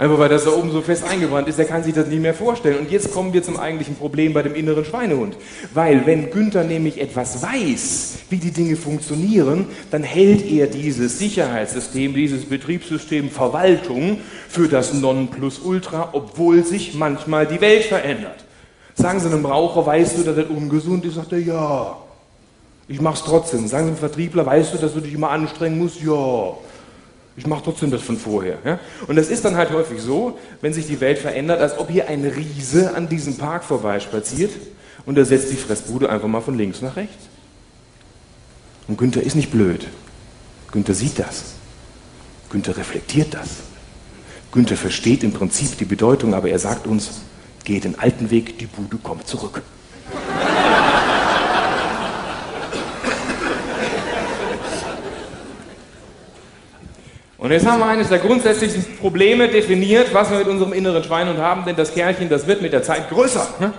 Einfach weil das da oben so fest eingebrannt ist, der kann sich das nicht mehr vorstellen. Und jetzt kommen wir zum eigentlichen Problem bei dem inneren Schweinehund. Weil wenn Günther nämlich etwas weiß, wie die Dinge funktionieren, dann hält er dieses Sicherheitssystem, dieses Betriebssystem Verwaltung für das Nonplusultra, obwohl sich manchmal die Welt verändert. Sagen Sie einem Raucher, weißt du, dass das ungesund ist? Sagt er, ja. Ich mach's trotzdem. Sagen Sie einem Vertriebler, weißt du, dass du dich immer anstrengen musst? Ja. Ich mache trotzdem das von vorher. Ja? Und das ist dann halt häufig so, wenn sich die Welt verändert, als ob hier ein Riese an diesem Park vorbeispaziert und er setzt die Fressbude einfach mal von links nach rechts. Und Günther ist nicht blöd. Günther sieht das. Günther reflektiert das. Günther versteht im Prinzip die Bedeutung, aber er sagt uns, geh den alten Weg, die Bude kommt zurück. Und jetzt haben wir eines der grundsätzlichen Probleme definiert, was wir mit unserem inneren Schweinhund haben, denn das Kerlchen, das wird mit der Zeit größer. Ne?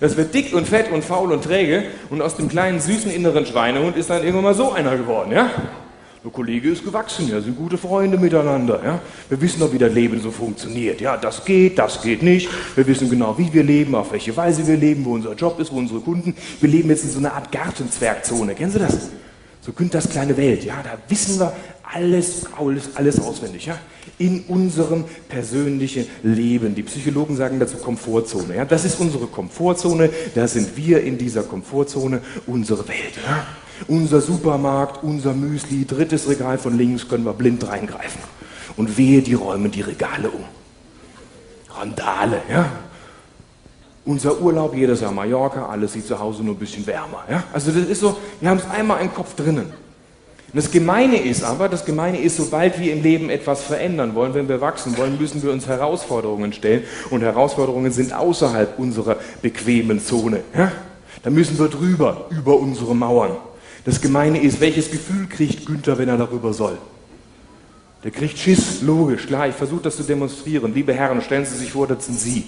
Das wird dick und fett und faul und träge und aus dem kleinen süßen inneren Schweinehund ist dann irgendwann mal so einer geworden. Ja? Der Kollege ist gewachsen, ja, sind gute Freunde miteinander. Ja? Wir wissen doch, wie das Leben so funktioniert. Ja, das geht, das geht nicht. Wir wissen genau, wie wir leben, auf welche Weise wir leben, wo unser Job ist, wo unsere Kunden. Wir leben jetzt in so einer Art Gartenzwergzone. Kennen Sie das? So Günthers kleine Welt. Ja, da wissen wir alles, alles, alles auswendig, ja? In unserem persönlichen Leben. Die Psychologen sagen dazu Komfortzone. Ja? Das ist unsere Komfortzone, da sind wir in dieser Komfortzone, unsere Welt. Ja? Unser Supermarkt, unser Müsli, drittes Regal von links können wir blind reingreifen. Und wehe, die räumen die Regale um. Randale, ja? Unser Urlaub jedes Jahr Mallorca, alles sieht zu Hause nur ein bisschen wärmer. Ja? Also das ist so, wir haben es einmal im Kopf drinnen. Und das Gemeine ist aber, das Gemeine ist, sobald wir im Leben etwas verändern wollen, wenn wir wachsen wollen, müssen wir uns Herausforderungen stellen. Und Herausforderungen sind außerhalb unserer bequemen Zone. Ja? Da müssen wir drüber, über unsere Mauern. Das Gemeine ist, welches Gefühl kriegt Günther, wenn er darüber soll? Der kriegt Schiss, logisch, klar, ich versuche das zu demonstrieren. Liebe Herren, stellen Sie sich vor, das sind Sie.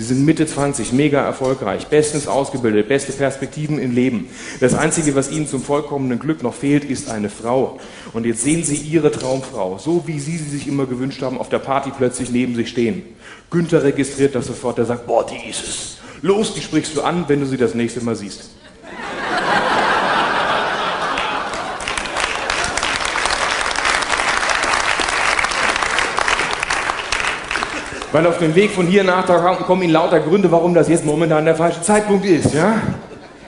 Sie sind Mitte 20, mega erfolgreich, bestens ausgebildet, beste Perspektiven im Leben. Das Einzige, was Ihnen zum vollkommenen Glück noch fehlt, ist eine Frau. Und jetzt sehen Sie Ihre Traumfrau, so wie Sie sie sich immer gewünscht haben, auf der Party plötzlich neben sich stehen. Günther registriert das sofort, er sagt, boah, die ist es. Los, die sprichst du an, wenn du sie das nächste Mal siehst. Weil auf dem Weg von hier nach da kommen Ihnen lauter Gründe, warum das jetzt momentan der falsche Zeitpunkt ist, ja?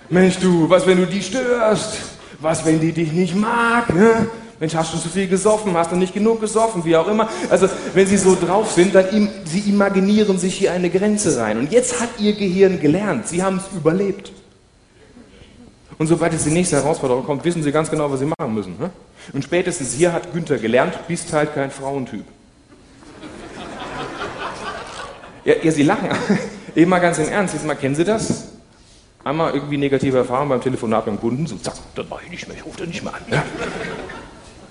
Mensch, du, was, wenn du die störst? Was, wenn die dich nicht mag? Ja? Mensch, hast du zu viel gesoffen? Hast du nicht genug gesoffen? Wie auch immer. Also, wenn sie so drauf sind, dann im, sie imaginieren sich hier eine Grenze rein. Und jetzt hat ihr Gehirn gelernt. Sie haben es überlebt. Und sobald es die nächste Herausforderung kommt, wissen sie ganz genau, was sie machen müssen. Ne? Und spätestens hier hat Günther gelernt, bist halt kein Frauentyp. Ja, ja, Sie lachen. Eben mal ganz im Ernst. Jetzt mal, kennen Sie das? Einmal irgendwie negative Erfahrung beim Telefonat mit dem Kunden, so zack, das mache ich nicht mehr, ich rufe den nicht mehr an. Ja?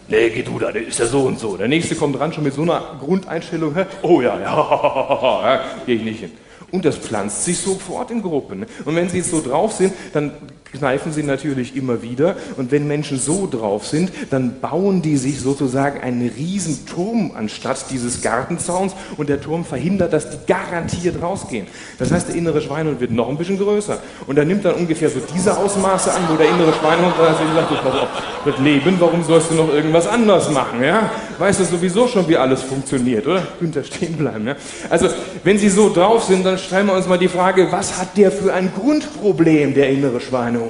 Nee, geh du da, der ist ja so und so. Der nächste kommt dran schon mit so einer Grundeinstellung, oh ja, ja, ja, gehe ich nicht hin. Und das pflanzt sich sofort in Gruppen. Und wenn sie jetzt so drauf sind, dann kneifen sie natürlich immer wieder. Und wenn Menschen so drauf sind, dann bauen die sich sozusagen einen riesen Turm anstatt dieses Gartenzauns. Und der Turm verhindert, dass die garantiert rausgehen. Das heißt, der innere Schweinehund wird noch ein bisschen größer. Und er nimmt dann ungefähr so diese Ausmaße an, wo der innere Schweinehund dann sagt, pass auf, das Leben, warum sollst du noch irgendwas anders machen? Ja? Weißt du sowieso schon, wie alles funktioniert, oder? Günther, stehen bleiben. Ja? Also, wenn sie so drauf sind, dann stellen wir uns mal die Frage, was hat der für ein Grundproblem, der innere Schweinehund?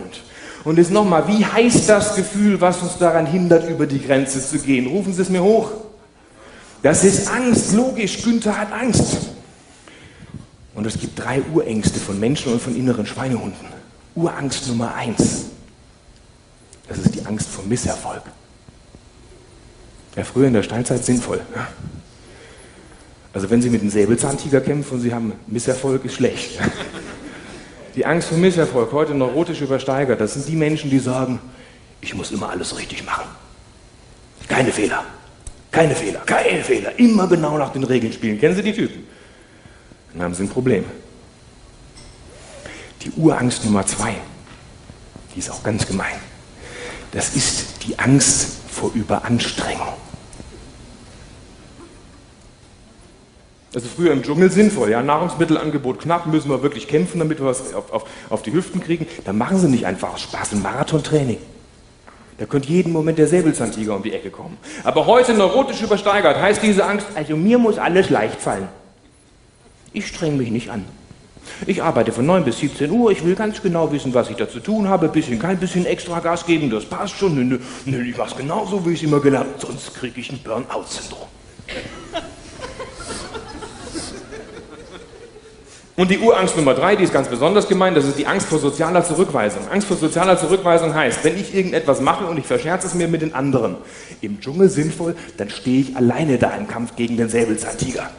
Und jetzt nochmal, wie heißt das Gefühl, was uns daran hindert, über die Grenze zu gehen? Rufen Sie es mir hoch. Das ist Angst, logisch, Günther hat Angst. Und es gibt drei Urängste von Menschen und von inneren Schweinehunden. Urangst Nummer eins. Das ist die Angst vor Misserfolg. Ja, früher in der Steinzeit sinnvoll. Also wenn Sie mit einem Säbelzahntiger kämpfen und Sie haben Misserfolg, ist schlecht. Die Angst vor Misserfolg, heute neurotisch übersteigert, das sind die Menschen, die sagen, ich muss immer alles richtig machen. Keine Fehler. Keine Fehler, keine Fehler. Immer genau nach den Regeln spielen. Kennen Sie die Typen? Dann haben Sie ein Problem. Die Urangst Nummer zwei, die ist auch ganz gemein. Das ist die Angst vor Überanstrengung. Also früher im Dschungel sinnvoll, ja, Nahrungsmittelangebot knapp, müssen wir wirklich kämpfen, damit wir was auf, auf, auf die Hüften kriegen. Dann machen sie nicht einfach Spaß ein Marathontraining. Da könnte jeden Moment der Säbelzahntiger um die Ecke kommen. Aber heute neurotisch übersteigert heißt diese Angst, also mir muss alles leicht fallen. Ich streng mich nicht an. Ich arbeite von 9 bis 17 Uhr, ich will ganz genau wissen, was ich da zu tun habe, bisschen, kein bisschen extra Gas geben, das passt schon. Nö, nö, ich mach's genauso, wie ich es immer gelernt sonst kriege ich ein Burnout-Syndrom. Und die Urangst Nummer drei, die ist ganz besonders gemeint, das ist die Angst vor sozialer Zurückweisung. Angst vor sozialer Zurückweisung heißt, wenn ich irgendetwas mache und ich verscherze es mir mit den anderen, im Dschungel sinnvoll, dann stehe ich alleine da im Kampf gegen den Säbelzahntiger.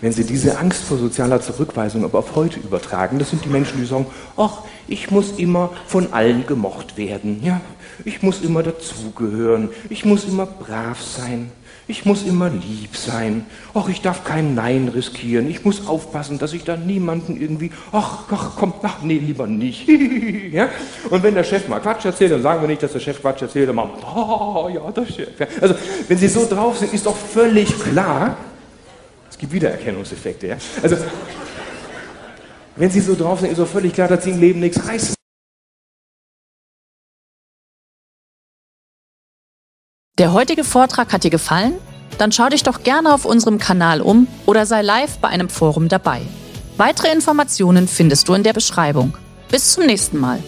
Wenn Sie diese Angst vor sozialer Zurückweisung aber auf heute übertragen, das sind die Menschen, die sagen, ach, ich muss immer von allen gemocht werden, ja, ich muss immer dazugehören, ich muss immer brav sein, ich muss immer lieb sein, ach, ich darf kein Nein riskieren, ich muss aufpassen, dass ich da niemanden irgendwie, ach, ach, komm, ach, nee, lieber nicht, ja, und wenn der Chef mal Quatsch erzählt, dann sagen wir nicht, dass der Chef Quatsch erzählt, dann machen wir, oh, ja, der Chef, ja. also, wenn Sie so drauf sind, ist doch völlig klar, es gibt Wiedererkennungseffekte. Ja? Also, wenn Sie so drauf sind, ist doch völlig klar, dass Sie im Leben nichts reißen. Der heutige Vortrag hat dir gefallen? Dann schau dich doch gerne auf unserem Kanal um oder sei live bei einem Forum dabei. Weitere Informationen findest du in der Beschreibung. Bis zum nächsten Mal.